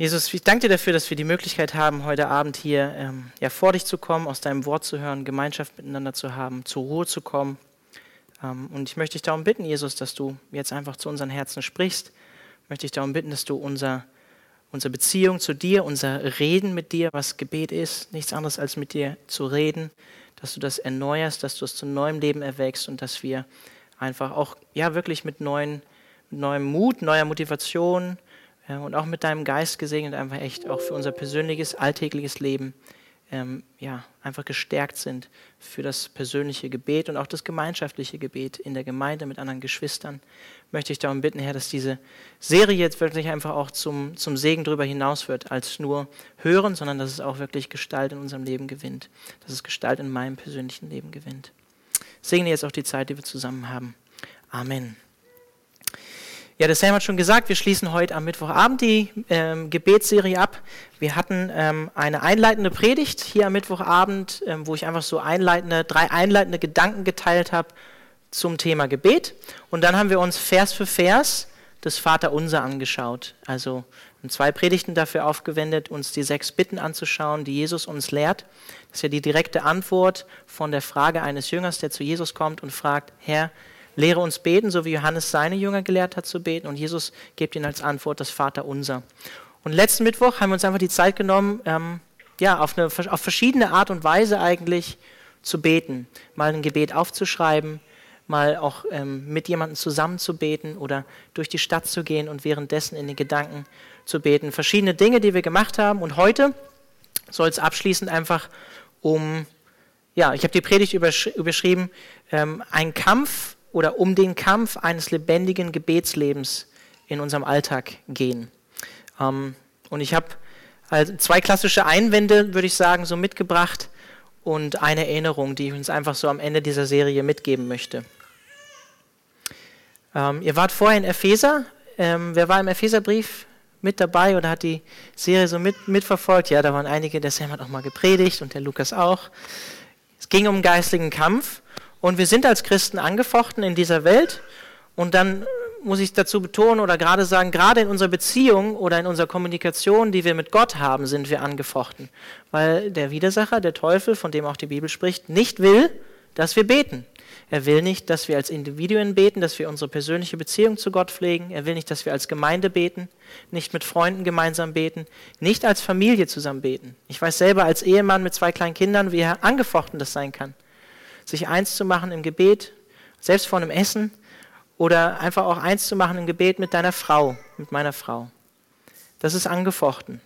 Jesus, ich danke dir dafür, dass wir die Möglichkeit haben, heute Abend hier ähm, ja, vor dich zu kommen, aus deinem Wort zu hören, Gemeinschaft miteinander zu haben, zur Ruhe zu kommen. Ähm, und ich möchte dich darum bitten, Jesus, dass du jetzt einfach zu unseren Herzen sprichst. Ich möchte dich darum bitten, dass du unser, unsere Beziehung zu dir, unser Reden mit dir, was Gebet ist, nichts anderes als mit dir zu reden, dass du das erneuerst, dass du es zu neuem Leben erwächst und dass wir einfach auch ja wirklich mit, neuen, mit neuem Mut, neuer Motivation, und auch mit deinem Geist gesegnet, einfach echt auch für unser persönliches, alltägliches Leben ähm, ja, einfach gestärkt sind für das persönliche Gebet und auch das gemeinschaftliche Gebet in der Gemeinde mit anderen Geschwistern. Möchte ich darum bitten, Herr, dass diese Serie jetzt wirklich einfach auch zum, zum Segen darüber hinaus wird, als nur hören, sondern dass es auch wirklich Gestalt in unserem Leben gewinnt, dass es Gestalt in meinem persönlichen Leben gewinnt. Segne jetzt auch die Zeit, die wir zusammen haben. Amen. Ja, der Sam hat schon gesagt, wir schließen heute am Mittwochabend die ähm, Gebetsserie ab. Wir hatten ähm, eine einleitende Predigt hier am Mittwochabend, ähm, wo ich einfach so einleitende, drei einleitende Gedanken geteilt habe zum Thema Gebet. Und dann haben wir uns Vers für Vers das Vaterunser angeschaut. Also zwei Predigten dafür aufgewendet, uns die sechs Bitten anzuschauen, die Jesus uns lehrt. Das ist ja die direkte Antwort von der Frage eines Jüngers, der zu Jesus kommt und fragt, Herr, Lehre uns beten, so wie Johannes seine Jünger gelehrt hat zu beten. Und Jesus gibt ihnen als Antwort das Vaterunser. Und letzten Mittwoch haben wir uns einfach die Zeit genommen, ähm, ja, auf, eine, auf verschiedene Art und Weise eigentlich zu beten. Mal ein Gebet aufzuschreiben, mal auch ähm, mit jemandem zusammen zu beten oder durch die Stadt zu gehen und währenddessen in den Gedanken zu beten. Verschiedene Dinge, die wir gemacht haben. Und heute soll es abschließend einfach um, ja, ich habe die Predigt übersch überschrieben, ähm, ein Kampf oder um den Kampf eines lebendigen Gebetslebens in unserem Alltag gehen. Ähm, und ich habe also zwei klassische Einwände, würde ich sagen, so mitgebracht und eine Erinnerung, die ich uns einfach so am Ende dieser Serie mitgeben möchte. Ähm, ihr wart vorher in Epheser. Ähm, wer war im Epheserbrief mit dabei oder hat die Serie so mit, mitverfolgt? Ja, da waren einige, der Sam hat auch mal gepredigt und der Lukas auch. Es ging um geistlichen Kampf und wir sind als Christen angefochten in dieser Welt. Und dann muss ich dazu betonen oder gerade sagen, gerade in unserer Beziehung oder in unserer Kommunikation, die wir mit Gott haben, sind wir angefochten. Weil der Widersacher, der Teufel, von dem auch die Bibel spricht, nicht will, dass wir beten. Er will nicht, dass wir als Individuen beten, dass wir unsere persönliche Beziehung zu Gott pflegen. Er will nicht, dass wir als Gemeinde beten, nicht mit Freunden gemeinsam beten, nicht als Familie zusammen beten. Ich weiß selber als Ehemann mit zwei kleinen Kindern, wie angefochten das sein kann sich eins zu machen im Gebet, selbst vor einem Essen, oder einfach auch eins zu machen im Gebet mit deiner Frau, mit meiner Frau. Das ist angefochten.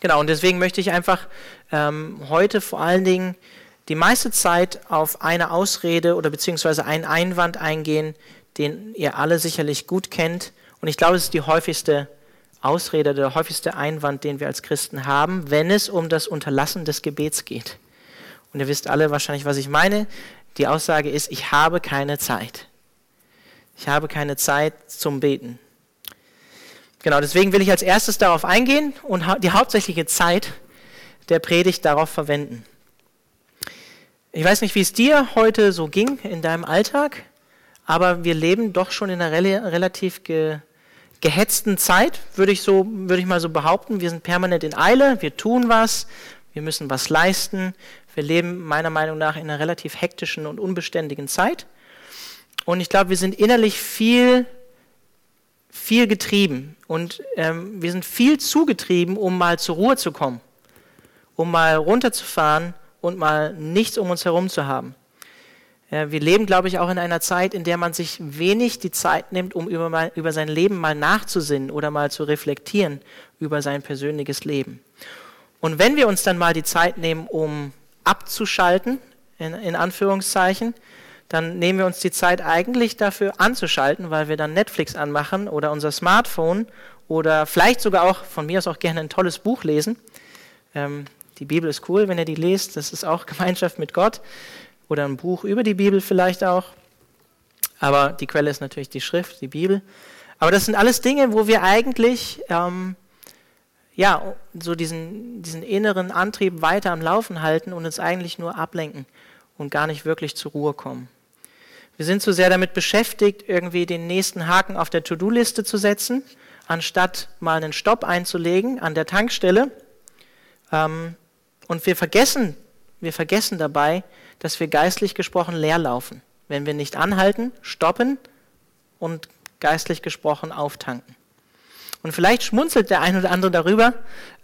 Genau, und deswegen möchte ich einfach ähm, heute vor allen Dingen die meiste Zeit auf eine Ausrede oder beziehungsweise einen Einwand eingehen, den ihr alle sicherlich gut kennt. Und ich glaube, es ist die häufigste Ausrede, der häufigste Einwand, den wir als Christen haben, wenn es um das Unterlassen des Gebets geht. Und ihr wisst alle wahrscheinlich, was ich meine. Die Aussage ist, ich habe keine Zeit. Ich habe keine Zeit zum Beten. Genau, deswegen will ich als erstes darauf eingehen und die hauptsächliche Zeit der Predigt darauf verwenden. Ich weiß nicht, wie es dir heute so ging in deinem Alltag, aber wir leben doch schon in einer relativ ge gehetzten Zeit, würde ich, so, würde ich mal so behaupten. Wir sind permanent in Eile, wir tun was, wir müssen was leisten, wir leben meiner Meinung nach in einer relativ hektischen und unbeständigen Zeit. Und ich glaube, wir sind innerlich viel, viel getrieben. Und ähm, wir sind viel zugetrieben, um mal zur Ruhe zu kommen. Um mal runterzufahren und mal nichts um uns herum zu haben. Ja, wir leben, glaube ich, auch in einer Zeit, in der man sich wenig die Zeit nimmt, um über, mal, über sein Leben mal nachzusinnen oder mal zu reflektieren über sein persönliches Leben. Und wenn wir uns dann mal die Zeit nehmen, um abzuschalten, in, in Anführungszeichen, dann nehmen wir uns die Zeit eigentlich dafür anzuschalten, weil wir dann Netflix anmachen oder unser Smartphone oder vielleicht sogar auch, von mir aus auch gerne ein tolles Buch lesen. Ähm, die Bibel ist cool, wenn ihr die lest, das ist auch Gemeinschaft mit Gott. Oder ein Buch über die Bibel vielleicht auch. Aber die Quelle ist natürlich die Schrift, die Bibel. Aber das sind alles Dinge, wo wir eigentlich ähm, ja, so diesen, diesen inneren Antrieb weiter am Laufen halten und uns eigentlich nur ablenken und gar nicht wirklich zur Ruhe kommen. Wir sind zu sehr damit beschäftigt, irgendwie den nächsten Haken auf der To-Do-Liste zu setzen, anstatt mal einen Stopp einzulegen an der Tankstelle. Ähm, und wir vergessen, wir vergessen dabei, dass wir geistlich gesprochen leer laufen, wenn wir nicht anhalten, stoppen und geistlich gesprochen auftanken. Und vielleicht schmunzelt der ein oder andere darüber,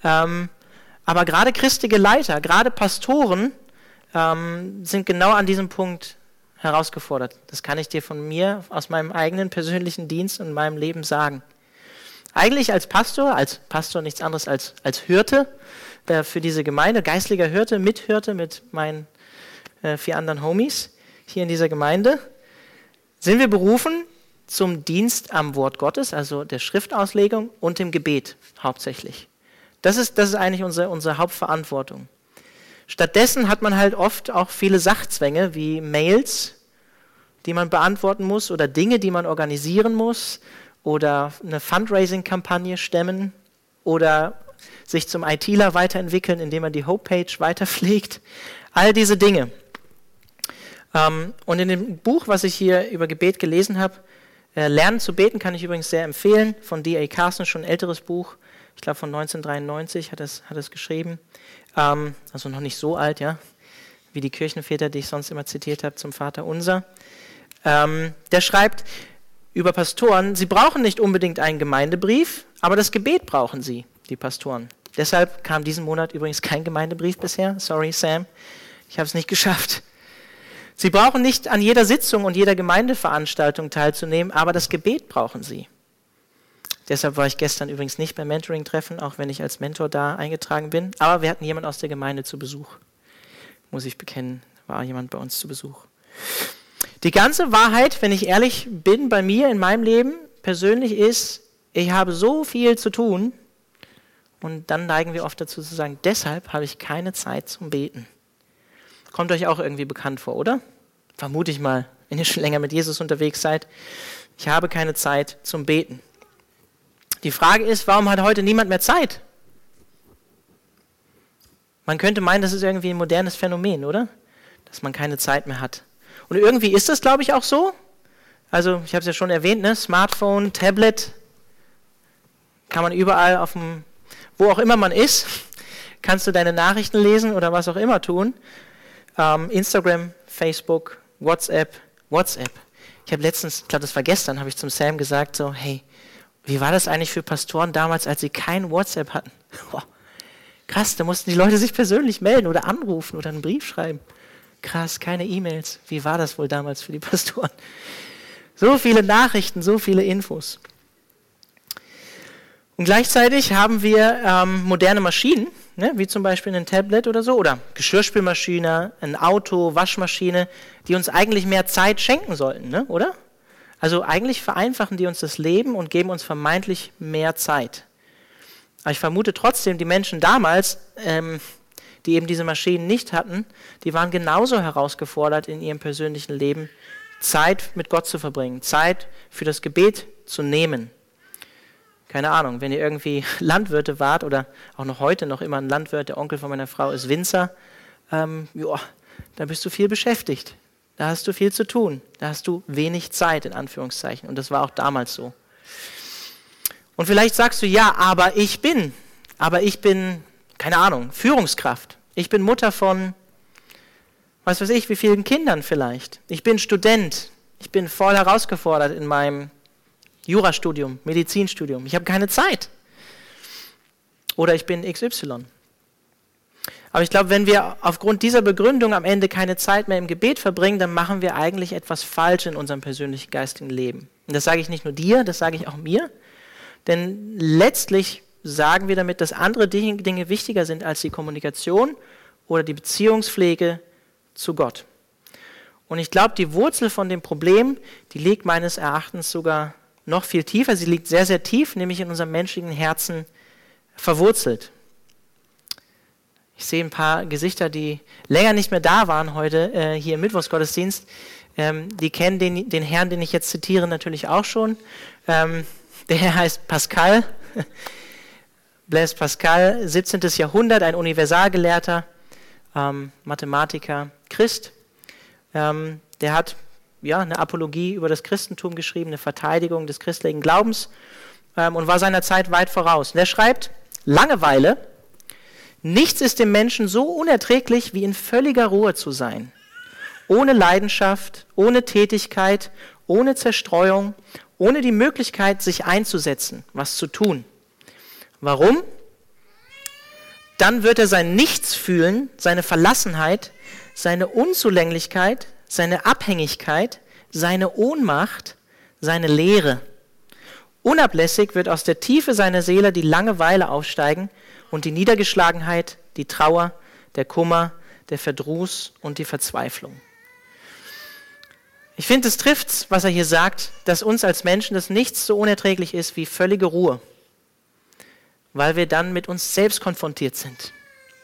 ähm, aber gerade christliche Leiter, gerade Pastoren ähm, sind genau an diesem Punkt herausgefordert. Das kann ich dir von mir aus meinem eigenen persönlichen Dienst und meinem Leben sagen. Eigentlich als Pastor, als Pastor nichts anderes als als Hirte äh, für diese Gemeinde, geistlicher Hirte, Mithirte mit meinen äh, vier anderen Homies hier in dieser Gemeinde, sind wir berufen zum Dienst am Wort Gottes, also der Schriftauslegung und dem Gebet hauptsächlich. Das ist, das ist eigentlich unsere, unsere Hauptverantwortung. Stattdessen hat man halt oft auch viele Sachzwänge wie Mails, die man beantworten muss oder Dinge, die man organisieren muss oder eine Fundraising-Kampagne stemmen oder sich zum ITler weiterentwickeln, indem man die Homepage weiterpflegt. All diese Dinge. Ähm, und in dem Buch, was ich hier über Gebet gelesen habe, Lernen zu beten kann ich übrigens sehr empfehlen, von D.A. Carson, schon ein älteres Buch, ich glaube von 1993 hat es, hat es geschrieben, ähm, also noch nicht so alt, ja, wie die Kirchenväter, die ich sonst immer zitiert habe zum Vater Unser. Ähm, der schreibt über Pastoren, sie brauchen nicht unbedingt einen Gemeindebrief, aber das Gebet brauchen sie, die Pastoren. Deshalb kam diesen Monat übrigens kein Gemeindebrief bisher. Sorry, Sam, ich habe es nicht geschafft. Sie brauchen nicht an jeder Sitzung und jeder Gemeindeveranstaltung teilzunehmen, aber das Gebet brauchen sie. Deshalb war ich gestern übrigens nicht beim Mentoring-Treffen, auch wenn ich als Mentor da eingetragen bin. Aber wir hatten jemand aus der Gemeinde zu Besuch. Muss ich bekennen, war jemand bei uns zu Besuch. Die ganze Wahrheit, wenn ich ehrlich bin, bei mir in meinem Leben persönlich ist, ich habe so viel zu tun und dann neigen wir oft dazu zu sagen, deshalb habe ich keine Zeit zum Beten. Kommt euch auch irgendwie bekannt vor, oder? Vermute ich mal, wenn ihr schon länger mit Jesus unterwegs seid. Ich habe keine Zeit zum Beten. Die Frage ist, warum hat heute niemand mehr Zeit? Man könnte meinen, das ist irgendwie ein modernes Phänomen, oder? Dass man keine Zeit mehr hat. Und irgendwie ist das, glaube ich, auch so. Also, ich habe es ja schon erwähnt, ne? Smartphone, Tablet, kann man überall auf dem, wo auch immer man ist, kannst du deine Nachrichten lesen oder was auch immer tun. Ähm, Instagram, Facebook, WhatsApp, WhatsApp. Ich habe letztens, ich glaube, das war gestern, habe ich zum Sam gesagt, so, hey, wie war das eigentlich für Pastoren damals, als sie kein WhatsApp hatten? Boah, krass, da mussten die Leute sich persönlich melden oder anrufen oder einen Brief schreiben. Krass, keine E-Mails. Wie war das wohl damals für die Pastoren? So viele Nachrichten, so viele Infos. Und gleichzeitig haben wir ähm, moderne Maschinen, ne, wie zum Beispiel ein Tablet oder so, oder Geschirrspülmaschine, ein Auto, Waschmaschine, die uns eigentlich mehr Zeit schenken sollten, ne, oder? Also eigentlich vereinfachen die uns das Leben und geben uns vermeintlich mehr Zeit. Aber ich vermute trotzdem, die Menschen damals, ähm, die eben diese Maschinen nicht hatten, die waren genauso herausgefordert in ihrem persönlichen Leben, Zeit mit Gott zu verbringen, Zeit für das Gebet zu nehmen keine Ahnung, wenn ihr irgendwie Landwirte wart oder auch noch heute noch immer ein Landwirt, der Onkel von meiner Frau ist Winzer, ähm, joa, da bist du viel beschäftigt. Da hast du viel zu tun. Da hast du wenig Zeit, in Anführungszeichen. Und das war auch damals so. Und vielleicht sagst du, ja, aber ich bin, aber ich bin, keine Ahnung, Führungskraft. Ich bin Mutter von, was weiß ich, wie vielen Kindern vielleicht. Ich bin Student. Ich bin voll herausgefordert in meinem Jurastudium, Medizinstudium. Ich habe keine Zeit. Oder ich bin XY. Aber ich glaube, wenn wir aufgrund dieser Begründung am Ende keine Zeit mehr im Gebet verbringen, dann machen wir eigentlich etwas falsch in unserem persönlichen geistigen Leben. Und das sage ich nicht nur dir, das sage ich auch mir. Denn letztlich sagen wir damit, dass andere Dinge wichtiger sind als die Kommunikation oder die Beziehungspflege zu Gott. Und ich glaube, die Wurzel von dem Problem, die liegt meines Erachtens sogar noch viel tiefer. Sie liegt sehr, sehr tief, nämlich in unserem menschlichen Herzen verwurzelt. Ich sehe ein paar Gesichter, die länger nicht mehr da waren heute äh, hier im Mittwochsgottesdienst. Ähm, die kennen den, den, Herrn, den ich jetzt zitiere, natürlich auch schon. Ähm, der Herr heißt Pascal. Blaise Pascal, 17. Jahrhundert, ein Universalgelehrter, ähm, Mathematiker, Christ. Ähm, der hat ja, eine Apologie über das Christentum geschrieben, eine Verteidigung des christlichen Glaubens. ähm, und war seiner Zeit weit voraus. Und er schreibt, Langeweile, nichts ist dem Menschen so unerträglich, wie in völliger Ruhe zu sein. Ohne Leidenschaft, ohne Tätigkeit, ohne Zerstreuung, ohne die Möglichkeit, sich einzusetzen, was zu tun. Warum? Dann wird er sein Nichts fühlen, seine Verlassenheit, seine Unzulänglichkeit, seine Abhängigkeit, seine Ohnmacht, seine Leere. Unablässig wird aus der Tiefe seiner Seele die Langeweile aufsteigen und die Niedergeschlagenheit, die Trauer, der Kummer, der Verdruss und die Verzweiflung. Ich finde, es trifft, was er hier sagt, dass uns als Menschen das nichts so unerträglich ist wie völlige Ruhe, weil wir dann mit uns selbst konfrontiert sind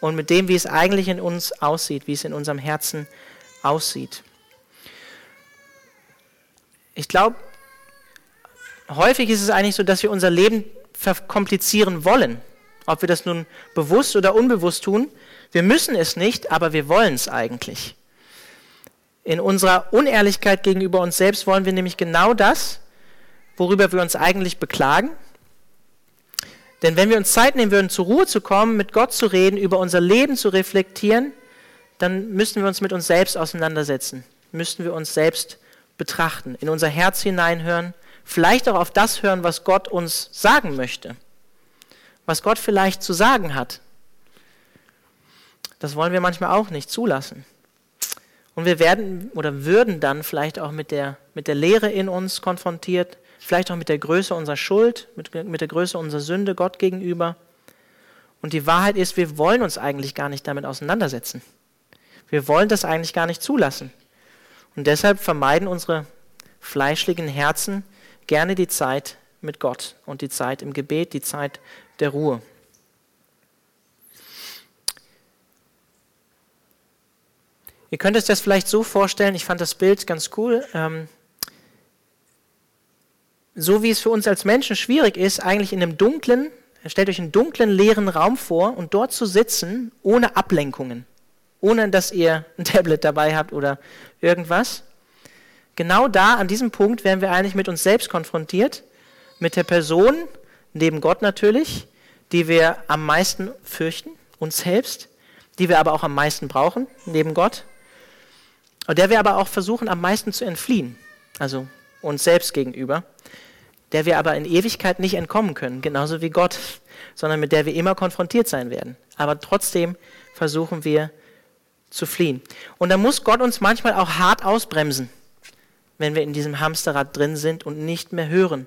und mit dem, wie es eigentlich in uns aussieht, wie es in unserem Herzen aussieht. Ich glaube, häufig ist es eigentlich so, dass wir unser Leben verkomplizieren wollen. Ob wir das nun bewusst oder unbewusst tun, wir müssen es nicht, aber wir wollen es eigentlich. In unserer Unehrlichkeit gegenüber uns selbst wollen wir nämlich genau das, worüber wir uns eigentlich beklagen. Denn wenn wir uns Zeit nehmen würden, zur Ruhe zu kommen, mit Gott zu reden, über unser Leben zu reflektieren, dann müssten wir uns mit uns selbst auseinandersetzen, müssten wir uns selbst betrachten, in unser Herz hineinhören, vielleicht auch auf das hören, was Gott uns sagen möchte, was Gott vielleicht zu sagen hat. Das wollen wir manchmal auch nicht zulassen. Und wir werden oder würden dann vielleicht auch mit der, mit der Lehre in uns konfrontiert, vielleicht auch mit der Größe unserer Schuld, mit, mit der Größe unserer Sünde Gott gegenüber. Und die Wahrheit ist, wir wollen uns eigentlich gar nicht damit auseinandersetzen. Wir wollen das eigentlich gar nicht zulassen. Und deshalb vermeiden unsere fleischlichen Herzen gerne die Zeit mit Gott und die Zeit im Gebet, die Zeit der Ruhe. Ihr könnt es das vielleicht so vorstellen, ich fand das Bild ganz cool, ähm, so wie es für uns als Menschen schwierig ist, eigentlich in einem dunklen, stellt euch einen dunklen, leeren Raum vor und dort zu sitzen, ohne Ablenkungen, ohne dass ihr ein Tablet dabei habt oder irgendwas. Genau da, an diesem Punkt, werden wir eigentlich mit uns selbst konfrontiert, mit der Person, neben Gott natürlich, die wir am meisten fürchten, uns selbst, die wir aber auch am meisten brauchen, neben Gott und der wir aber auch versuchen am meisten zu entfliehen, also uns selbst gegenüber, der wir aber in Ewigkeit nicht entkommen können, genauso wie Gott, sondern mit der wir immer konfrontiert sein werden. Aber trotzdem versuchen wir zu fliehen. Und da muss Gott uns manchmal auch hart ausbremsen, wenn wir in diesem Hamsterrad drin sind und nicht mehr hören,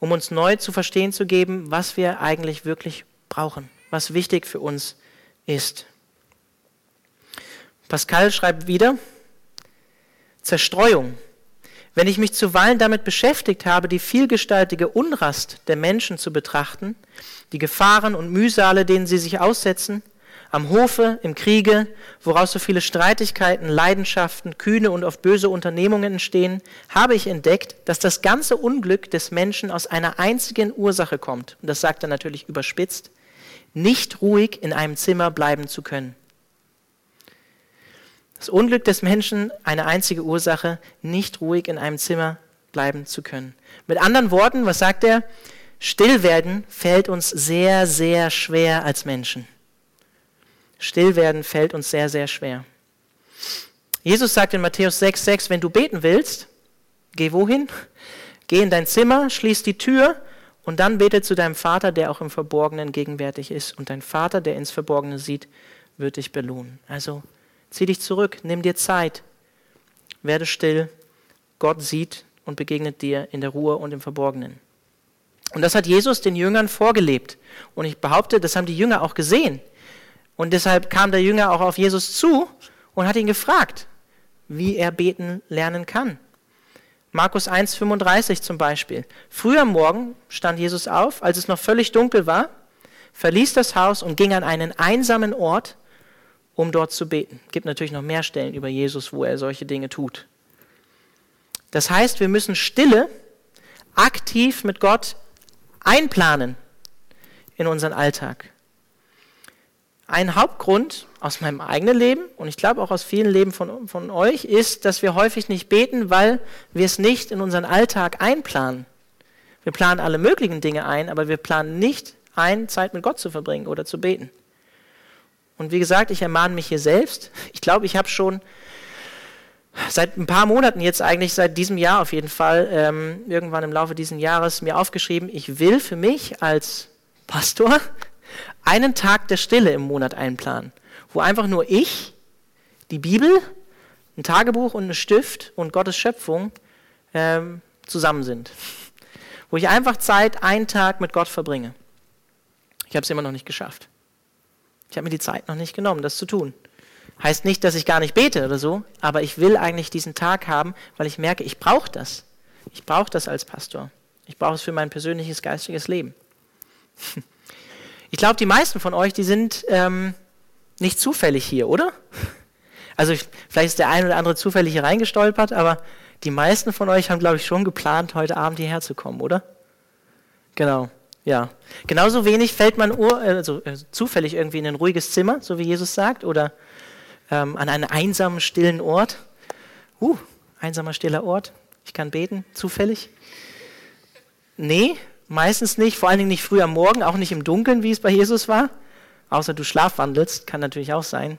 um uns neu zu verstehen zu geben, was wir eigentlich wirklich brauchen, was wichtig für uns ist. Pascal schreibt wieder, Zerstreuung. Wenn ich mich zuweilen damit beschäftigt habe, die vielgestaltige Unrast der Menschen zu betrachten, die Gefahren und Mühsale, denen sie sich aussetzen, am Hofe, im Kriege, woraus so viele Streitigkeiten, Leidenschaften, kühne und oft böse Unternehmungen entstehen, habe ich entdeckt, dass das ganze Unglück des Menschen aus einer einzigen Ursache kommt. Und das sagt er natürlich überspitzt, nicht ruhig in einem Zimmer bleiben zu können. Das Unglück des Menschen, eine einzige Ursache, nicht ruhig in einem Zimmer bleiben zu können. Mit anderen Worten, was sagt er? Still werden fällt uns sehr, sehr schwer als Menschen. Still werden fällt uns sehr, sehr schwer. Jesus sagt in Matthäus 6, 6, wenn du beten willst, geh wohin? Geh in dein Zimmer, schließ die Tür und dann bete zu deinem Vater, der auch im Verborgenen gegenwärtig ist. Und dein Vater, der ins Verborgene sieht, wird dich belohnen. Also Zieh dich zurück, nimm dir Zeit, werde still. Gott sieht und begegnet dir in der Ruhe und im Verborgenen. Und das hat Jesus den Jüngern vorgelebt. Und ich behaupte, das haben die Jünger auch gesehen. Und deshalb kam der Jünger auch auf Jesus zu und hat ihn gefragt, wie er beten lernen kann. Markus 1,35 zum Beispiel. Früh am Morgen stand Jesus auf, als es noch völlig dunkel war, verließ das Haus und ging an einen einsamen Ort um dort zu beten. Es gibt natürlich noch mehr Stellen über Jesus, wo er solche Dinge tut. Das heißt, wir müssen Stille aktiv mit Gott einplanen in unseren Alltag. Ein Hauptgrund aus meinem eigenen Leben und ich glaube auch aus vielen Leben von, von euch ist, dass wir häufig nicht beten, weil wir es nicht in unseren Alltag einplanen. Wir planen alle möglichen Dinge ein, aber wir planen nicht ein, Zeit mit Gott zu verbringen oder zu beten. Und wie gesagt, ich ermahne mich hier selbst. Ich glaube, ich habe schon seit ein paar Monaten jetzt eigentlich, seit diesem Jahr auf jeden Fall, ähm, irgendwann im Laufe dieses Jahres mir aufgeschrieben, ich will für mich als Pastor einen Tag der Stille im Monat einplanen, wo einfach nur ich, die Bibel, ein Tagebuch und ein Stift und Gottes Schöpfung ähm, zusammen sind. Wo ich einfach Zeit, einen Tag mit Gott verbringe. Ich habe es immer noch nicht geschafft. Ich habe mir die Zeit noch nicht genommen, das zu tun. Heißt nicht, dass ich gar nicht bete oder so, aber ich will eigentlich diesen Tag haben, weil ich merke, ich brauche das. Ich brauche das als Pastor. Ich brauche es für mein persönliches geistiges Leben. Ich glaube, die meisten von euch, die sind ähm, nicht zufällig hier, oder? Also ich, vielleicht ist der ein oder andere zufällig hier reingestolpert, aber die meisten von euch haben, glaube ich, schon geplant, heute Abend hierher zu kommen, oder? Genau, ja. Genauso wenig fällt man Ur, also, äh, zufällig irgendwie in ein ruhiges Zimmer, so wie Jesus sagt, oder ähm, an einen einsamen, stillen Ort. Uh, einsamer, stiller Ort. Ich kann beten, zufällig. Nee, meistens nicht, vor allen Dingen nicht früh am Morgen, auch nicht im Dunkeln, wie es bei Jesus war. Außer du schlafwandelst, kann natürlich auch sein.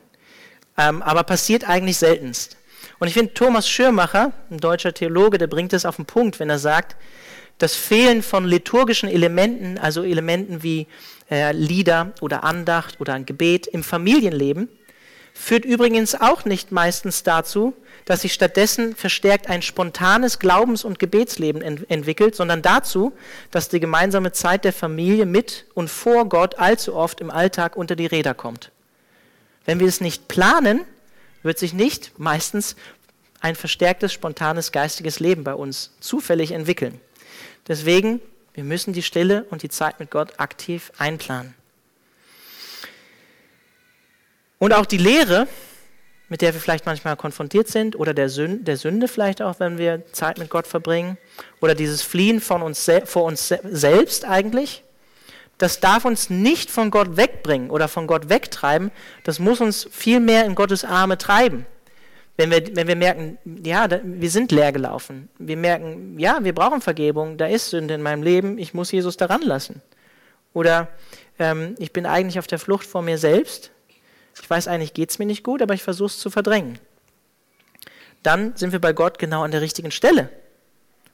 Ähm, aber passiert eigentlich seltenst. Und ich finde, Thomas Schirmacher, ein deutscher Theologe, der bringt es auf den Punkt, wenn er sagt, das Fehlen von liturgischen Elementen, also Elementen wie äh, Lieder oder Andacht oder ein Gebet im Familienleben, führt übrigens auch nicht meistens dazu, dass sich stattdessen verstärkt ein spontanes Glaubens- und Gebetsleben ent entwickelt, sondern dazu, dass die gemeinsame Zeit der Familie mit und vor Gott allzu oft im Alltag unter die Räder kommt. Wenn wir es nicht planen, wird sich nicht meistens ein verstärktes, spontanes geistiges Leben bei uns zufällig entwickeln. Deswegen, wir müssen die Stille und die Zeit mit Gott aktiv einplanen. Und auch die Lehre, mit der wir vielleicht manchmal konfrontiert sind, oder der Sünde, der Sünde vielleicht auch, wenn wir Zeit mit Gott verbringen, oder dieses Fliehen von uns, vor uns selbst eigentlich, das darf uns nicht von Gott wegbringen oder von Gott wegtreiben, das muss uns viel mehr in Gottes Arme treiben. Wenn wir, wenn wir merken, ja, wir sind leer gelaufen, wir merken, ja, wir brauchen Vergebung, da ist Sünde in meinem Leben, ich muss Jesus daran lassen. Oder ähm, ich bin eigentlich auf der Flucht vor mir selbst, ich weiß eigentlich, geht es mir nicht gut, aber ich versuche es zu verdrängen. Dann sind wir bei Gott genau an der richtigen Stelle,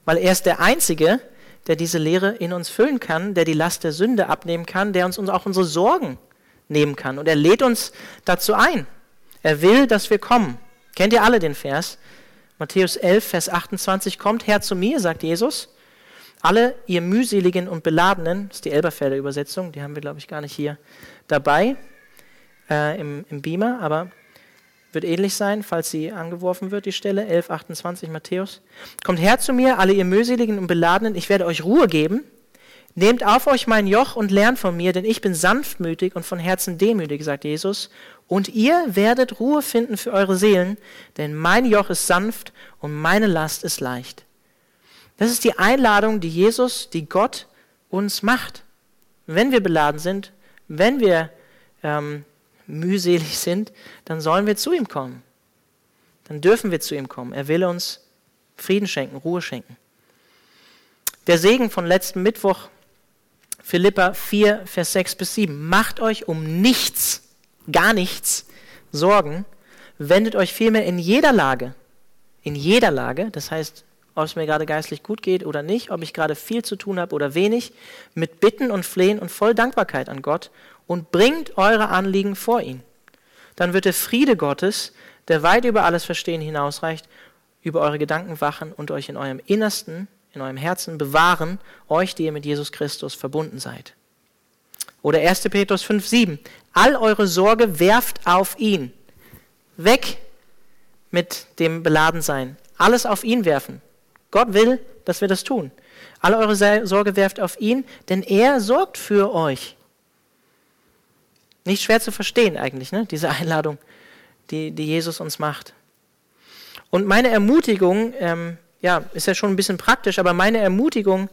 weil er ist der Einzige, der diese Lehre in uns füllen kann, der die Last der Sünde abnehmen kann, der uns auch unsere Sorgen nehmen kann. Und er lädt uns dazu ein. Er will, dass wir kommen. Kennt ihr alle den Vers? Matthäus 11, Vers 28, kommt her zu mir, sagt Jesus. Alle ihr mühseligen und beladenen, das ist die Elberfelder Übersetzung, die haben wir, glaube ich, gar nicht hier dabei äh, im, im Beamer, aber wird ähnlich sein, falls sie angeworfen wird, die Stelle, 11.28 Matthäus. Kommt her zu mir, alle ihr mühseligen und beladenen, ich werde euch Ruhe geben. Nehmt auf euch mein Joch und lernt von mir, denn ich bin sanftmütig und von Herzen demütig, sagt Jesus. Und ihr werdet Ruhe finden für eure Seelen, denn mein Joch ist sanft und meine Last ist leicht. Das ist die Einladung, die Jesus, die Gott uns macht. Wenn wir beladen sind, wenn wir ähm, mühselig sind, dann sollen wir zu ihm kommen. Dann dürfen wir zu ihm kommen. Er will uns Frieden schenken, Ruhe schenken. Der Segen von letzten Mittwoch, Philippa 4, Vers 6 bis 7. Macht euch um nichts, gar nichts Sorgen, wendet euch vielmehr in jeder Lage, in jeder Lage, das heißt, ob es mir gerade geistlich gut geht oder nicht, ob ich gerade viel zu tun habe oder wenig, mit Bitten und Flehen und voll Dankbarkeit an Gott und bringt eure Anliegen vor ihn. Dann wird der Friede Gottes, der weit über alles Verstehen hinausreicht, über eure Gedanken wachen und euch in eurem Innersten, in eurem Herzen bewahren, euch, die ihr mit Jesus Christus verbunden seid. Oder 1. Petrus 5,7. All eure Sorge werft auf ihn. Weg mit dem Beladensein. Alles auf ihn werfen. Gott will, dass wir das tun. All eure Sorge werft auf ihn, denn er sorgt für euch. Nicht schwer zu verstehen eigentlich, ne? diese Einladung, die, die Jesus uns macht. Und meine Ermutigung, ähm, ja, ist ja schon ein bisschen praktisch, aber meine Ermutigung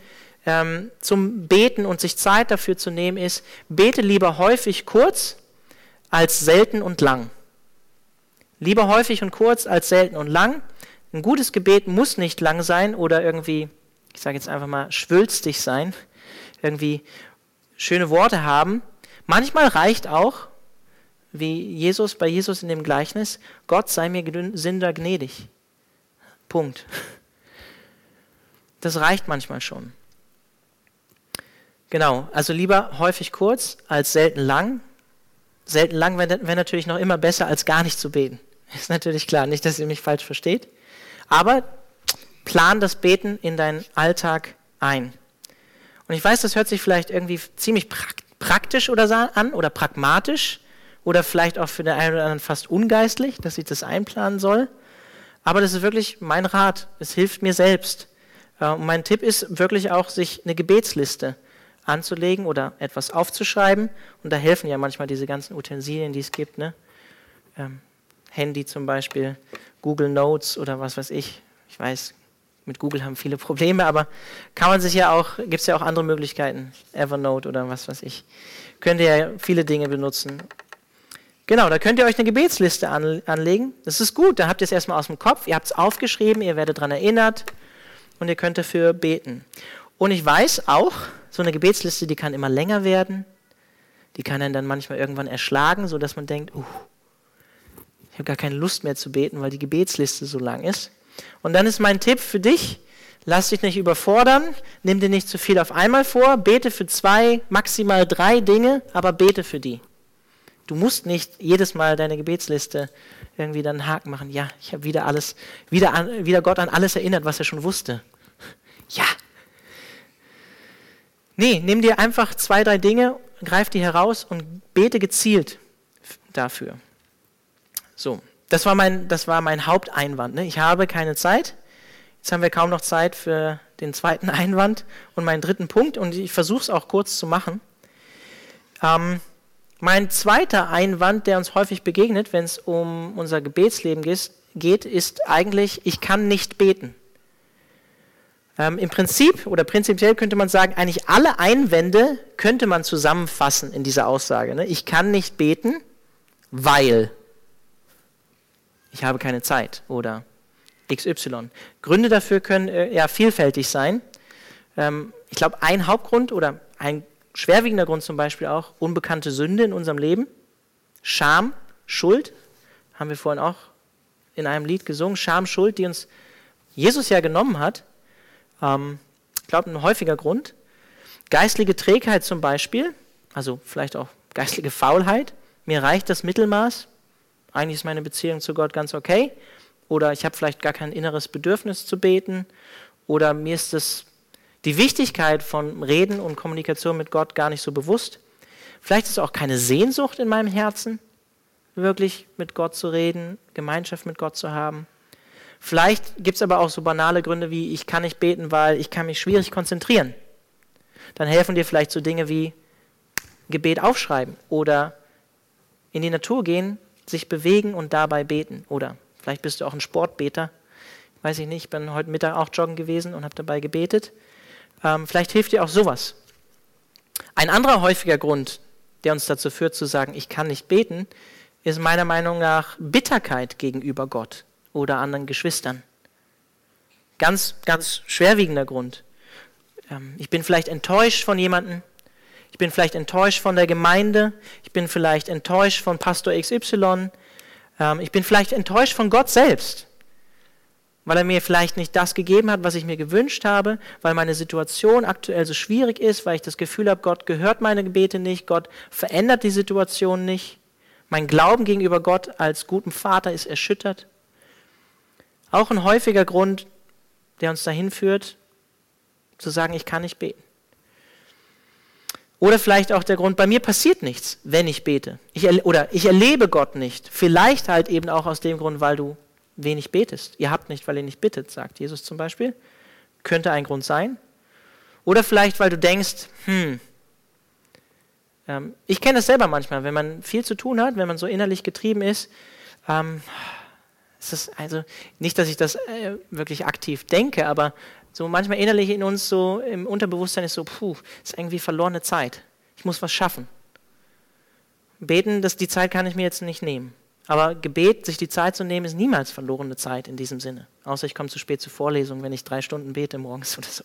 ähm, zum Beten und sich Zeit dafür zu nehmen ist, bete lieber häufig kurz als selten und lang. Lieber häufig und kurz als selten und lang. Ein gutes Gebet muss nicht lang sein oder irgendwie ich sage jetzt einfach mal, schwülstig sein, irgendwie schöne Worte haben. Manchmal reicht auch, wie Jesus bei Jesus in dem Gleichnis, Gott sei mir Sünder gnädig. Punkt. Das reicht manchmal schon. Genau, also lieber häufig kurz als selten lang. Selten lang wäre wär natürlich noch immer besser, als gar nicht zu beten. Ist natürlich klar, nicht, dass ihr mich falsch versteht. Aber plan das Beten in deinen Alltag ein. Und ich weiß, das hört sich vielleicht irgendwie ziemlich praktisch oder an oder pragmatisch oder vielleicht auch für den einen oder anderen fast ungeistlich, dass ich das einplanen soll. Aber das ist wirklich mein Rat. Es hilft mir selbst. Äh, und mein Tipp ist wirklich auch, sich eine Gebetsliste anzulegen oder etwas aufzuschreiben. Und da helfen ja manchmal diese ganzen Utensilien, die es gibt. Ne? Ähm, Handy zum Beispiel, Google Notes oder was weiß ich. Ich weiß, mit Google haben viele Probleme, aber kann man sich ja auch, gibt es ja auch andere Möglichkeiten, Evernote oder was weiß ich. Könnt ihr ja viele Dinge benutzen. Genau, da könnt ihr euch eine Gebetsliste an, anlegen. Das ist gut, da habt ihr es erstmal aus dem Kopf, ihr habt es aufgeschrieben, ihr werdet daran erinnert und ihr könnt dafür beten. Und ich weiß auch, so eine Gebetsliste, die kann immer länger werden, die kann einen dann manchmal irgendwann erschlagen, sodass man denkt, uh, ich habe gar keine Lust mehr zu beten, weil die Gebetsliste so lang ist. Und dann ist mein Tipp für dich, lass dich nicht überfordern, nimm dir nicht zu viel auf einmal vor, bete für zwei, maximal drei Dinge, aber bete für die. Du musst nicht jedes Mal deine Gebetsliste irgendwie dann einen Haken machen. Ja, ich habe wieder alles, wieder, an, wieder Gott an alles erinnert, was er schon wusste. Ja. Nee, nimm dir einfach zwei, drei Dinge, greif die heraus und bete gezielt dafür. So, das war mein, das war mein Haupteinwand. Ne? Ich habe keine Zeit. Jetzt haben wir kaum noch Zeit für den zweiten Einwand und meinen dritten Punkt und ich versuche es auch kurz zu machen. Ähm, mein zweiter Einwand, der uns häufig begegnet, wenn es um unser Gebetsleben geht, ist eigentlich, ich kann nicht beten. Ähm, Im Prinzip oder prinzipiell könnte man sagen, eigentlich alle Einwände könnte man zusammenfassen in dieser Aussage. Ne? Ich kann nicht beten, weil ich habe keine Zeit oder XY. Gründe dafür können äh, ja vielfältig sein. Ähm, ich glaube, ein Hauptgrund oder ein schwerwiegender Grund zum Beispiel auch, unbekannte Sünde in unserem Leben, Scham, Schuld, haben wir vorhin auch in einem Lied gesungen, Scham, Schuld, die uns Jesus ja genommen hat. Ähm, ich glaube, ein häufiger Grund. Geistliche Trägheit zum Beispiel, also vielleicht auch geistliche Faulheit. Mir reicht das Mittelmaß, eigentlich ist meine Beziehung zu Gott ganz okay. Oder ich habe vielleicht gar kein inneres Bedürfnis zu beten. Oder mir ist das, die Wichtigkeit von Reden und Kommunikation mit Gott gar nicht so bewusst. Vielleicht ist auch keine Sehnsucht in meinem Herzen, wirklich mit Gott zu reden, Gemeinschaft mit Gott zu haben. Vielleicht gibt es aber auch so banale Gründe wie, ich kann nicht beten, weil ich kann mich schwierig konzentrieren. Dann helfen dir vielleicht so Dinge wie Gebet aufschreiben oder in die Natur gehen sich bewegen und dabei beten. Oder vielleicht bist du auch ein Sportbeter. Weiß ich nicht, ich bin heute Mittag auch joggen gewesen und habe dabei gebetet. Ähm, vielleicht hilft dir auch sowas. Ein anderer häufiger Grund, der uns dazu führt zu sagen, ich kann nicht beten, ist meiner Meinung nach Bitterkeit gegenüber Gott oder anderen Geschwistern. Ganz, ganz schwerwiegender Grund. Ähm, ich bin vielleicht enttäuscht von jemandem, ich bin vielleicht enttäuscht von der Gemeinde, ich bin vielleicht enttäuscht von Pastor XY, ähm, ich bin vielleicht enttäuscht von Gott selbst, weil er mir vielleicht nicht das gegeben hat, was ich mir gewünscht habe, weil meine Situation aktuell so schwierig ist, weil ich das Gefühl habe, Gott gehört meine Gebete nicht, Gott verändert die Situation nicht, mein Glauben gegenüber Gott als gutem Vater ist erschüttert. Auch ein häufiger Grund, der uns dahin führt, zu sagen, ich kann nicht beten. Oder vielleicht auch der Grund, bei mir passiert nichts, wenn ich bete. Ich oder ich erlebe Gott nicht. Vielleicht halt eben auch aus dem Grund, weil du wenig betest. Ihr habt nicht, weil ihr nicht bittet, sagt Jesus zum Beispiel. Könnte ein Grund sein. Oder vielleicht, weil du denkst, hm, ähm, ich kenne es selber manchmal, wenn man viel zu tun hat, wenn man so innerlich getrieben ist. Ähm, ist also nicht, dass ich das äh, wirklich aktiv denke, aber so manchmal innerlich in uns so im Unterbewusstsein ist so, puh, ist irgendwie verlorene Zeit. Ich muss was schaffen. Beten, das, die Zeit kann ich mir jetzt nicht nehmen. Aber Gebet, sich die Zeit zu nehmen, ist niemals verlorene Zeit in diesem Sinne. Außer ich komme zu spät zur Vorlesung, wenn ich drei Stunden bete morgens oder so.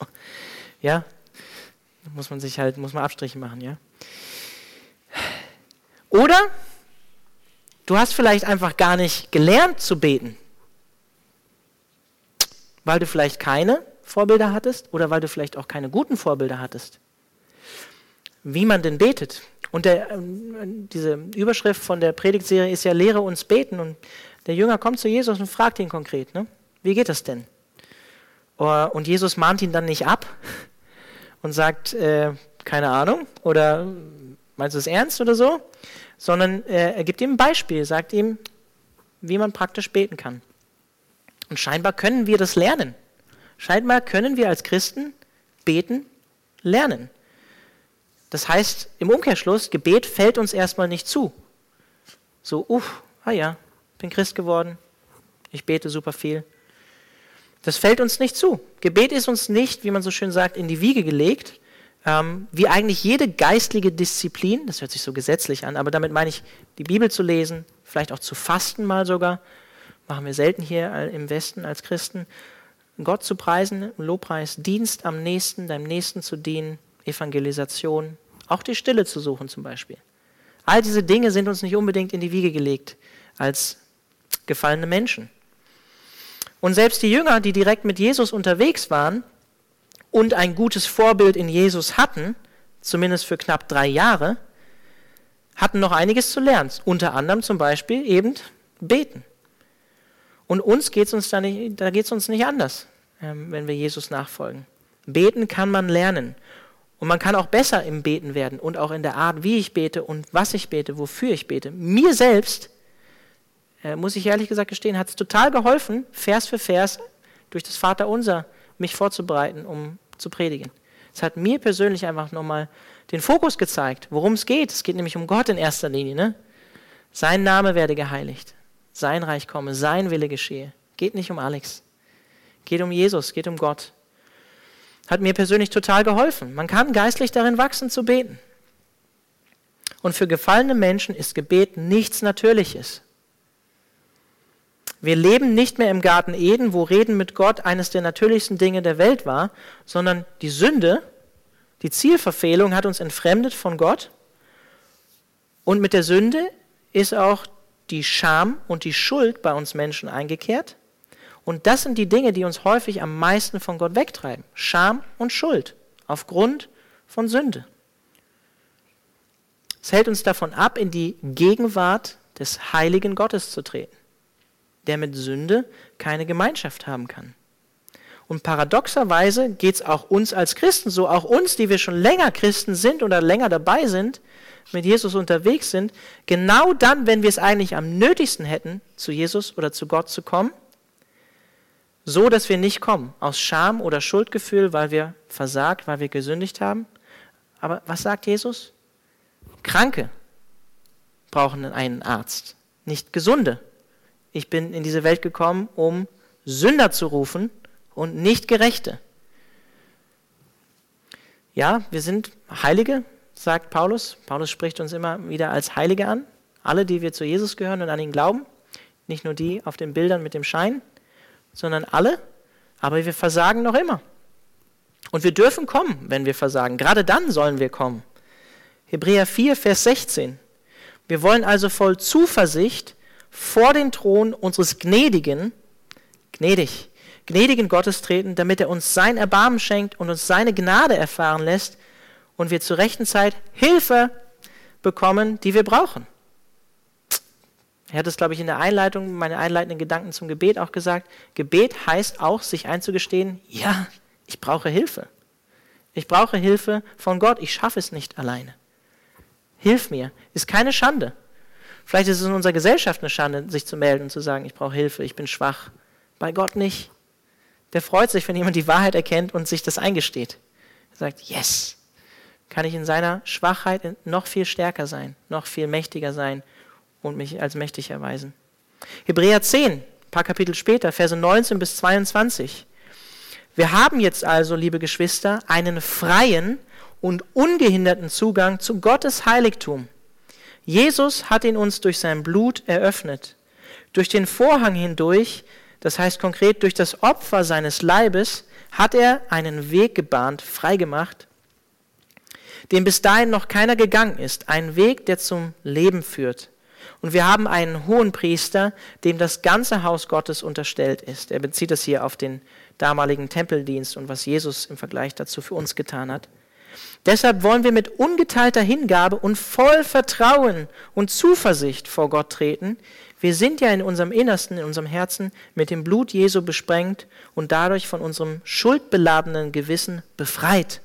Ja, muss man sich halt, muss man Abstriche machen, ja. Oder du hast vielleicht einfach gar nicht gelernt zu beten, weil du vielleicht keine Vorbilder hattest oder weil du vielleicht auch keine guten Vorbilder hattest. Wie man denn betet. Und der, ähm, diese Überschrift von der Predigtserie ist ja, lehre uns beten. Und der Jünger kommt zu Jesus und fragt ihn konkret, ne? wie geht das denn? Und Jesus mahnt ihn dann nicht ab und sagt, äh, keine Ahnung, oder meinst du es ernst oder so? Sondern äh, er gibt ihm ein Beispiel, sagt ihm, wie man praktisch beten kann. Und scheinbar können wir das lernen. Scheinbar können wir als Christen beten lernen. Das heißt, im Umkehrschluss, Gebet fällt uns erstmal nicht zu. So, uff, ah ja, bin Christ geworden, ich bete super viel. Das fällt uns nicht zu. Gebet ist uns nicht, wie man so schön sagt, in die Wiege gelegt, ähm, wie eigentlich jede geistliche Disziplin, das hört sich so gesetzlich an, aber damit meine ich, die Bibel zu lesen, vielleicht auch zu fasten mal sogar, machen wir selten hier im Westen als Christen, Gott zu preisen, Lobpreis, Dienst am Nächsten, deinem Nächsten zu dienen, Evangelisation, auch die Stille zu suchen zum Beispiel. All diese Dinge sind uns nicht unbedingt in die Wiege gelegt als gefallene Menschen. Und selbst die Jünger, die direkt mit Jesus unterwegs waren und ein gutes Vorbild in Jesus hatten, zumindest für knapp drei Jahre, hatten noch einiges zu lernen. Unter anderem zum Beispiel eben beten. Und uns geht's uns da, nicht, da geht es uns nicht anders, ähm, wenn wir Jesus nachfolgen. Beten kann man lernen. Und man kann auch besser im Beten werden und auch in der Art, wie ich bete und was ich bete, wofür ich bete. Mir selbst, äh, muss ich ehrlich gesagt gestehen, hat es total geholfen, Vers für Vers durch das Vaterunser mich vorzubereiten, um zu predigen. Es hat mir persönlich einfach nochmal den Fokus gezeigt, worum es geht. Es geht nämlich um Gott in erster Linie. Ne? Sein Name werde geheiligt, sein Reich komme, sein Wille geschehe. Geht nicht um Alex. Geht um Jesus, geht um Gott hat mir persönlich total geholfen. Man kann geistlich darin wachsen zu beten. Und für gefallene Menschen ist Gebet nichts Natürliches. Wir leben nicht mehr im Garten Eden, wo Reden mit Gott eines der natürlichsten Dinge der Welt war, sondern die Sünde, die Zielverfehlung hat uns entfremdet von Gott. Und mit der Sünde ist auch die Scham und die Schuld bei uns Menschen eingekehrt. Und das sind die Dinge, die uns häufig am meisten von Gott wegtreiben. Scham und Schuld aufgrund von Sünde. Es hält uns davon ab, in die Gegenwart des heiligen Gottes zu treten, der mit Sünde keine Gemeinschaft haben kann. Und paradoxerweise geht es auch uns als Christen so, auch uns, die wir schon länger Christen sind oder länger dabei sind, mit Jesus unterwegs sind, genau dann, wenn wir es eigentlich am nötigsten hätten, zu Jesus oder zu Gott zu kommen, so dass wir nicht kommen, aus Scham oder Schuldgefühl, weil wir versagt, weil wir gesündigt haben. Aber was sagt Jesus? Kranke brauchen einen Arzt, nicht Gesunde. Ich bin in diese Welt gekommen, um Sünder zu rufen und nicht Gerechte. Ja, wir sind Heilige, sagt Paulus. Paulus spricht uns immer wieder als Heilige an. Alle, die wir zu Jesus gehören und an ihn glauben. Nicht nur die auf den Bildern mit dem Schein sondern alle, aber wir versagen noch immer. Und wir dürfen kommen, wenn wir versagen. Gerade dann sollen wir kommen. Hebräer 4, Vers 16. Wir wollen also voll Zuversicht vor den Thron unseres gnädigen, gnädig, gnädigen Gottes treten, damit er uns sein Erbarmen schenkt und uns seine Gnade erfahren lässt und wir zur rechten Zeit Hilfe bekommen, die wir brauchen. Er hat es, glaube ich, in der Einleitung, meine einleitenden Gedanken zum Gebet auch gesagt. Gebet heißt auch, sich einzugestehen, ja, ich brauche Hilfe. Ich brauche Hilfe von Gott. Ich schaffe es nicht alleine. Hilf mir. Ist keine Schande. Vielleicht ist es in unserer Gesellschaft eine Schande, sich zu melden und zu sagen, ich brauche Hilfe, ich bin schwach. Bei Gott nicht. Der freut sich, wenn jemand die Wahrheit erkennt und sich das eingesteht. Er sagt, yes, kann ich in seiner Schwachheit noch viel stärker sein, noch viel mächtiger sein und mich als mächtig erweisen. Hebräer 10, ein paar Kapitel später, Verse 19 bis 22. Wir haben jetzt also, liebe Geschwister, einen freien und ungehinderten Zugang zu Gottes Heiligtum. Jesus hat ihn uns durch sein Blut eröffnet. Durch den Vorhang hindurch, das heißt konkret durch das Opfer seines Leibes, hat er einen Weg gebahnt, freigemacht, den bis dahin noch keiner gegangen ist, einen Weg, der zum Leben führt. Und wir haben einen hohen Priester, dem das ganze Haus Gottes unterstellt ist. Er bezieht es hier auf den damaligen Tempeldienst und was Jesus im Vergleich dazu für uns getan hat. Deshalb wollen wir mit ungeteilter Hingabe und voll Vertrauen und Zuversicht vor Gott treten. Wir sind ja in unserem Innersten, in unserem Herzen mit dem Blut Jesu besprengt und dadurch von unserem schuldbeladenen Gewissen befreit.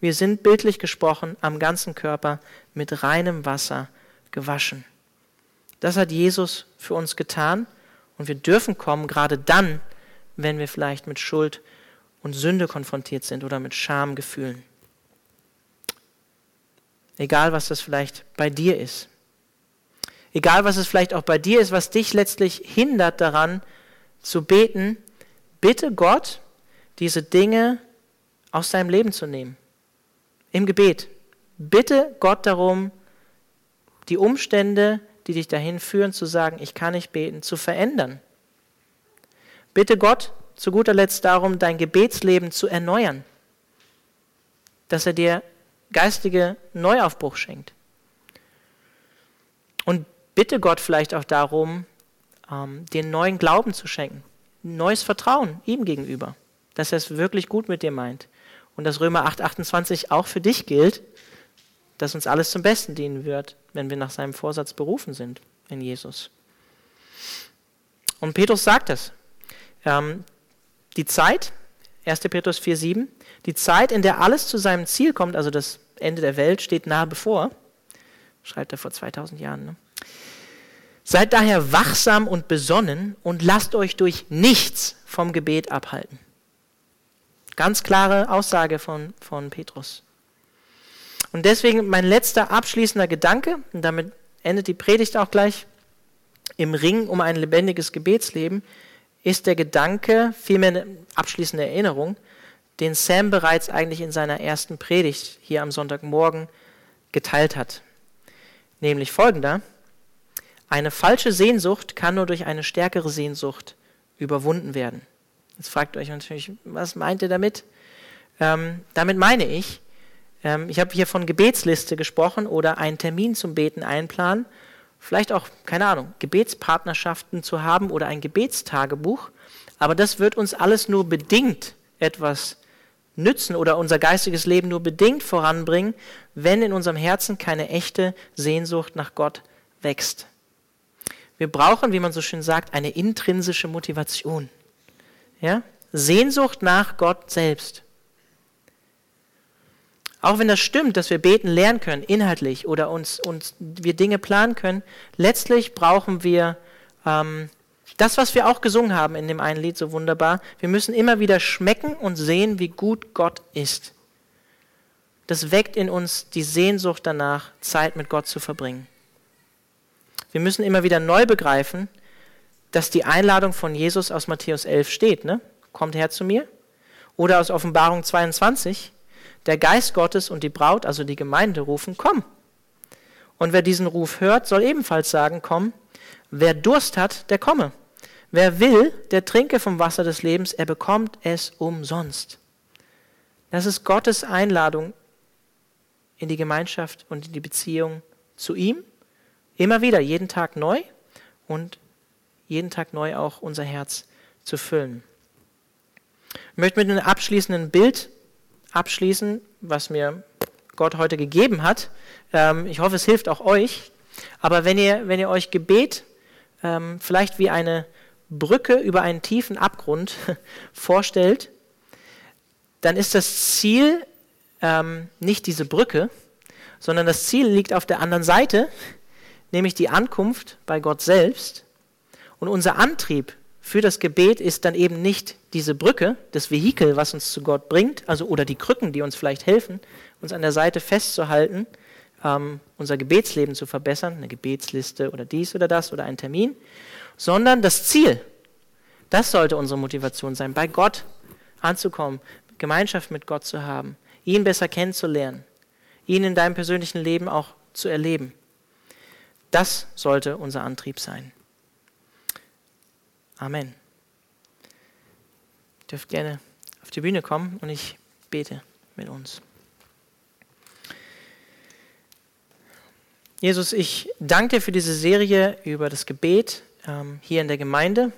Wir sind bildlich gesprochen am ganzen Körper mit reinem Wasser gewaschen. Das hat Jesus für uns getan und wir dürfen kommen, gerade dann, wenn wir vielleicht mit Schuld und Sünde konfrontiert sind oder mit Schamgefühlen. Egal, was das vielleicht bei dir ist. Egal, was es vielleicht auch bei dir ist, was dich letztlich hindert daran zu beten, bitte Gott, diese Dinge aus deinem Leben zu nehmen. Im Gebet. Bitte Gott darum, die Umstände, die dich dahin führen, zu sagen, ich kann nicht beten, zu verändern. Bitte Gott zu guter Letzt darum, dein Gebetsleben zu erneuern, dass er dir geistige Neuaufbruch schenkt. Und bitte Gott vielleicht auch darum, ähm, den neuen Glauben zu schenken, neues Vertrauen ihm gegenüber, dass er es wirklich gut mit dir meint. Und dass Römer 8, 28 auch für dich gilt, dass uns alles zum Besten dienen wird, wenn wir nach seinem Vorsatz berufen sind in Jesus. Und Petrus sagt es. Ähm, die Zeit, 1. Petrus 4, 7, die Zeit, in der alles zu seinem Ziel kommt, also das Ende der Welt, steht nahe bevor. Schreibt er vor 2000 Jahren. Ne? Seid daher wachsam und besonnen und lasst euch durch nichts vom Gebet abhalten. Ganz klare Aussage von, von Petrus. Und deswegen mein letzter abschließender Gedanke, und damit endet die Predigt auch gleich, im Ring um ein lebendiges Gebetsleben, ist der Gedanke, vielmehr eine abschließende Erinnerung, den Sam bereits eigentlich in seiner ersten Predigt hier am Sonntagmorgen geteilt hat. Nämlich folgender. Eine falsche Sehnsucht kann nur durch eine stärkere Sehnsucht überwunden werden. Jetzt fragt euch natürlich, was meint ihr damit? Ähm, damit meine ich, ähm, ich habe hier von Gebetsliste gesprochen oder einen Termin zum Beten einplanen. Vielleicht auch, keine Ahnung, Gebetspartnerschaften zu haben oder ein Gebetstagebuch. Aber das wird uns alles nur bedingt etwas nützen oder unser geistiges Leben nur bedingt voranbringen, wenn in unserem Herzen keine echte Sehnsucht nach Gott wächst. Wir brauchen, wie man so schön sagt, eine intrinsische Motivation. Ja? Sehnsucht nach Gott selbst. Auch wenn das stimmt, dass wir beten lernen können, inhaltlich, oder uns, uns wir Dinge planen können, letztlich brauchen wir ähm, das, was wir auch gesungen haben in dem einen Lied so wunderbar, wir müssen immer wieder schmecken und sehen, wie gut Gott ist. Das weckt in uns die Sehnsucht danach, Zeit mit Gott zu verbringen. Wir müssen immer wieder neu begreifen, dass die Einladung von Jesus aus Matthäus 11 steht. Ne? Kommt her zu mir. Oder aus Offenbarung 22, der Geist Gottes und die Braut, also die Gemeinde, rufen, komm. Und wer diesen Ruf hört, soll ebenfalls sagen, komm. Wer Durst hat, der komme. Wer will, der trinke vom Wasser des Lebens, er bekommt es umsonst. Das ist Gottes Einladung in die Gemeinschaft und in die Beziehung zu ihm. Immer wieder, jeden Tag neu und jeden Tag neu auch unser Herz zu füllen. Ich möchte mit einem abschließenden Bild abschließen, was mir Gott heute gegeben hat. Ähm, ich hoffe, es hilft auch euch. Aber wenn ihr, wenn ihr euch Gebet ähm, vielleicht wie eine Brücke über einen tiefen Abgrund vorstellt, dann ist das Ziel ähm, nicht diese Brücke, sondern das Ziel liegt auf der anderen Seite, nämlich die Ankunft bei Gott selbst. Und unser Antrieb für das Gebet ist dann eben nicht diese Brücke, das Vehikel, was uns zu Gott bringt, also oder die Krücken, die uns vielleicht helfen, uns an der Seite festzuhalten, ähm, unser Gebetsleben zu verbessern, eine Gebetsliste oder dies oder das oder ein Termin, sondern das Ziel. Das sollte unsere Motivation sein, bei Gott anzukommen, Gemeinschaft mit Gott zu haben, ihn besser kennenzulernen, ihn in deinem persönlichen Leben auch zu erleben. Das sollte unser Antrieb sein. Amen. Ihr dürft gerne auf die Bühne kommen und ich bete mit uns. Jesus, ich danke dir für diese Serie über das Gebet ähm, hier in der Gemeinde.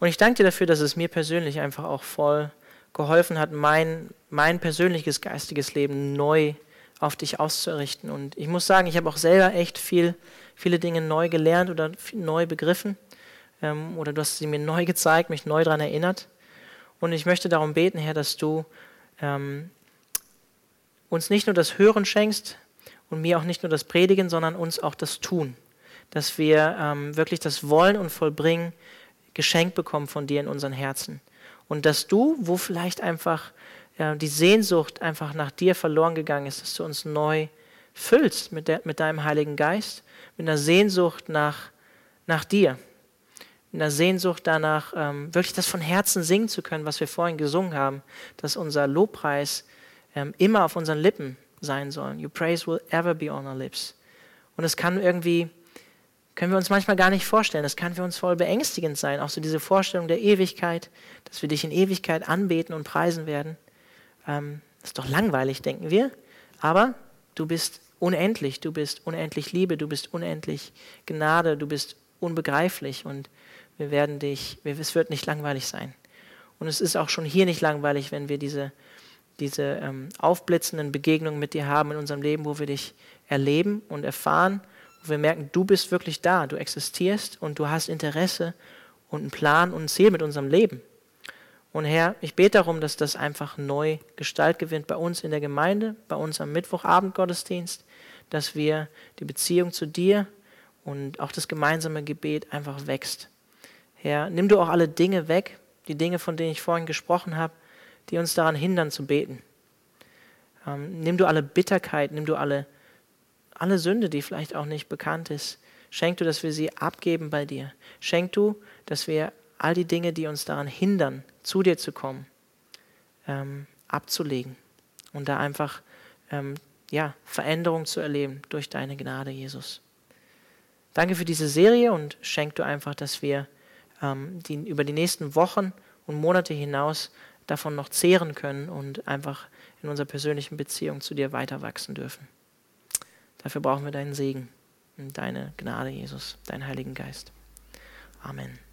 Und ich danke dir dafür, dass es mir persönlich einfach auch voll geholfen hat, mein, mein persönliches geistiges Leben neu auf dich auszurichten. Und ich muss sagen, ich habe auch selber echt viel, viele Dinge neu gelernt oder neu begriffen. Ähm, oder du hast sie mir neu gezeigt, mich neu daran erinnert. Und ich möchte darum beten, Herr, dass du ähm, uns nicht nur das Hören schenkst, und mir auch nicht nur das Predigen, sondern uns auch das Tun. Dass wir ähm, wirklich das Wollen und Vollbringen geschenkt bekommen von dir in unseren Herzen. Und dass du, wo vielleicht einfach äh, die Sehnsucht einfach nach dir verloren gegangen ist, dass du uns neu füllst mit, der, mit deinem Heiligen Geist, mit einer Sehnsucht nach, nach dir, mit einer Sehnsucht danach, ähm, wirklich das von Herzen singen zu können, was wir vorhin gesungen haben, dass unser Lobpreis ähm, immer auf unseren Lippen sein sollen. Your praise will ever be on our lips. Und es kann irgendwie, können wir uns manchmal gar nicht vorstellen. Das kann für uns voll beängstigend sein. Auch so diese Vorstellung der Ewigkeit, dass wir dich in Ewigkeit anbeten und preisen werden. Ähm, das ist doch langweilig, denken wir. Aber du bist unendlich. Du bist unendlich Liebe. Du bist unendlich Gnade. Du bist unbegreiflich. Und wir werden dich, es wird nicht langweilig sein. Und es ist auch schon hier nicht langweilig, wenn wir diese diese ähm, aufblitzenden Begegnungen mit dir haben in unserem Leben, wo wir dich erleben und erfahren, wo wir merken, du bist wirklich da, du existierst und du hast Interesse und einen Plan und ein Ziel mit unserem Leben. Und Herr, ich bete darum, dass das einfach neu Gestalt gewinnt bei uns in der Gemeinde, bei uns am Mittwochabend Gottesdienst, dass wir die Beziehung zu dir und auch das gemeinsame Gebet einfach wächst. Herr, nimm du auch alle Dinge weg, die Dinge, von denen ich vorhin gesprochen habe, die uns daran hindern zu beten. Ähm, nimm du alle Bitterkeit, nimm du alle, alle Sünde, die vielleicht auch nicht bekannt ist. Schenk du, dass wir sie abgeben bei dir. Schenk du, dass wir all die Dinge, die uns daran hindern, zu dir zu kommen, ähm, abzulegen und da einfach ähm, ja, Veränderung zu erleben durch deine Gnade, Jesus. Danke für diese Serie und schenk du einfach, dass wir die, über die nächsten Wochen und Monate hinaus davon noch zehren können und einfach in unserer persönlichen Beziehung zu dir weiter wachsen dürfen. Dafür brauchen wir deinen Segen und deine Gnade, Jesus, deinen Heiligen Geist. Amen.